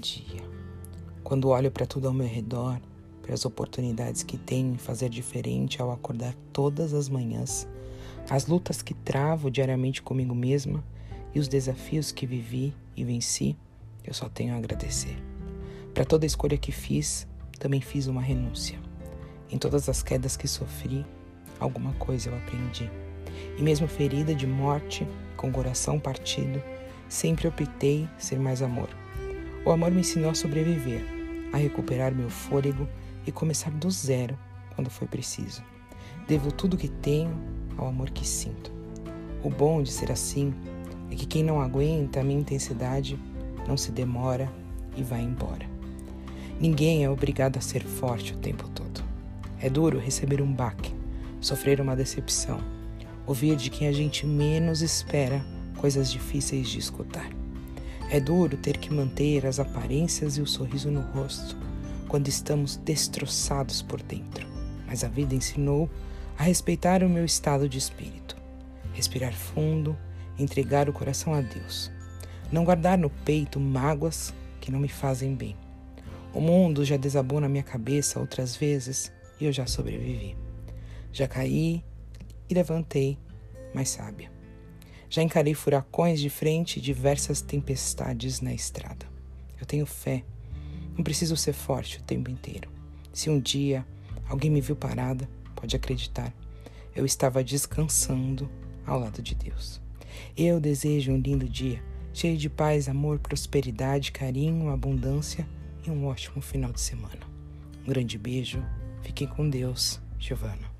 dia. Quando olho para tudo ao meu redor, para as oportunidades que tenho em fazer diferente ao acordar todas as manhãs, as lutas que travo diariamente comigo mesma e os desafios que vivi e venci, eu só tenho a agradecer. Para toda escolha que fiz, também fiz uma renúncia. Em todas as quedas que sofri, alguma coisa eu aprendi. E mesmo ferida de morte, com o coração partido, sempre optei ser mais amor. O amor me ensinou a sobreviver, a recuperar meu fôlego e começar do zero quando foi preciso. Devo tudo que tenho ao amor que sinto. O bom de ser assim é que quem não aguenta a minha intensidade não se demora e vai embora. Ninguém é obrigado a ser forte o tempo todo. É duro receber um baque, sofrer uma decepção, ouvir de quem a gente menos espera coisas difíceis de escutar. É duro ter que manter as aparências e o sorriso no rosto quando estamos destroçados por dentro, mas a vida ensinou a respeitar o meu estado de espírito, respirar fundo, entregar o coração a Deus, não guardar no peito mágoas que não me fazem bem. O mundo já desabou na minha cabeça outras vezes e eu já sobrevivi. Já caí e levantei, mais sábia. Já encarei furacões de frente e diversas tempestades na estrada. Eu tenho fé. Não preciso ser forte o tempo inteiro. Se um dia alguém me viu parada, pode acreditar, eu estava descansando ao lado de Deus. Eu desejo um lindo dia, cheio de paz, amor, prosperidade, carinho, abundância e um ótimo final de semana. Um grande beijo. Fiquem com Deus, Giovana.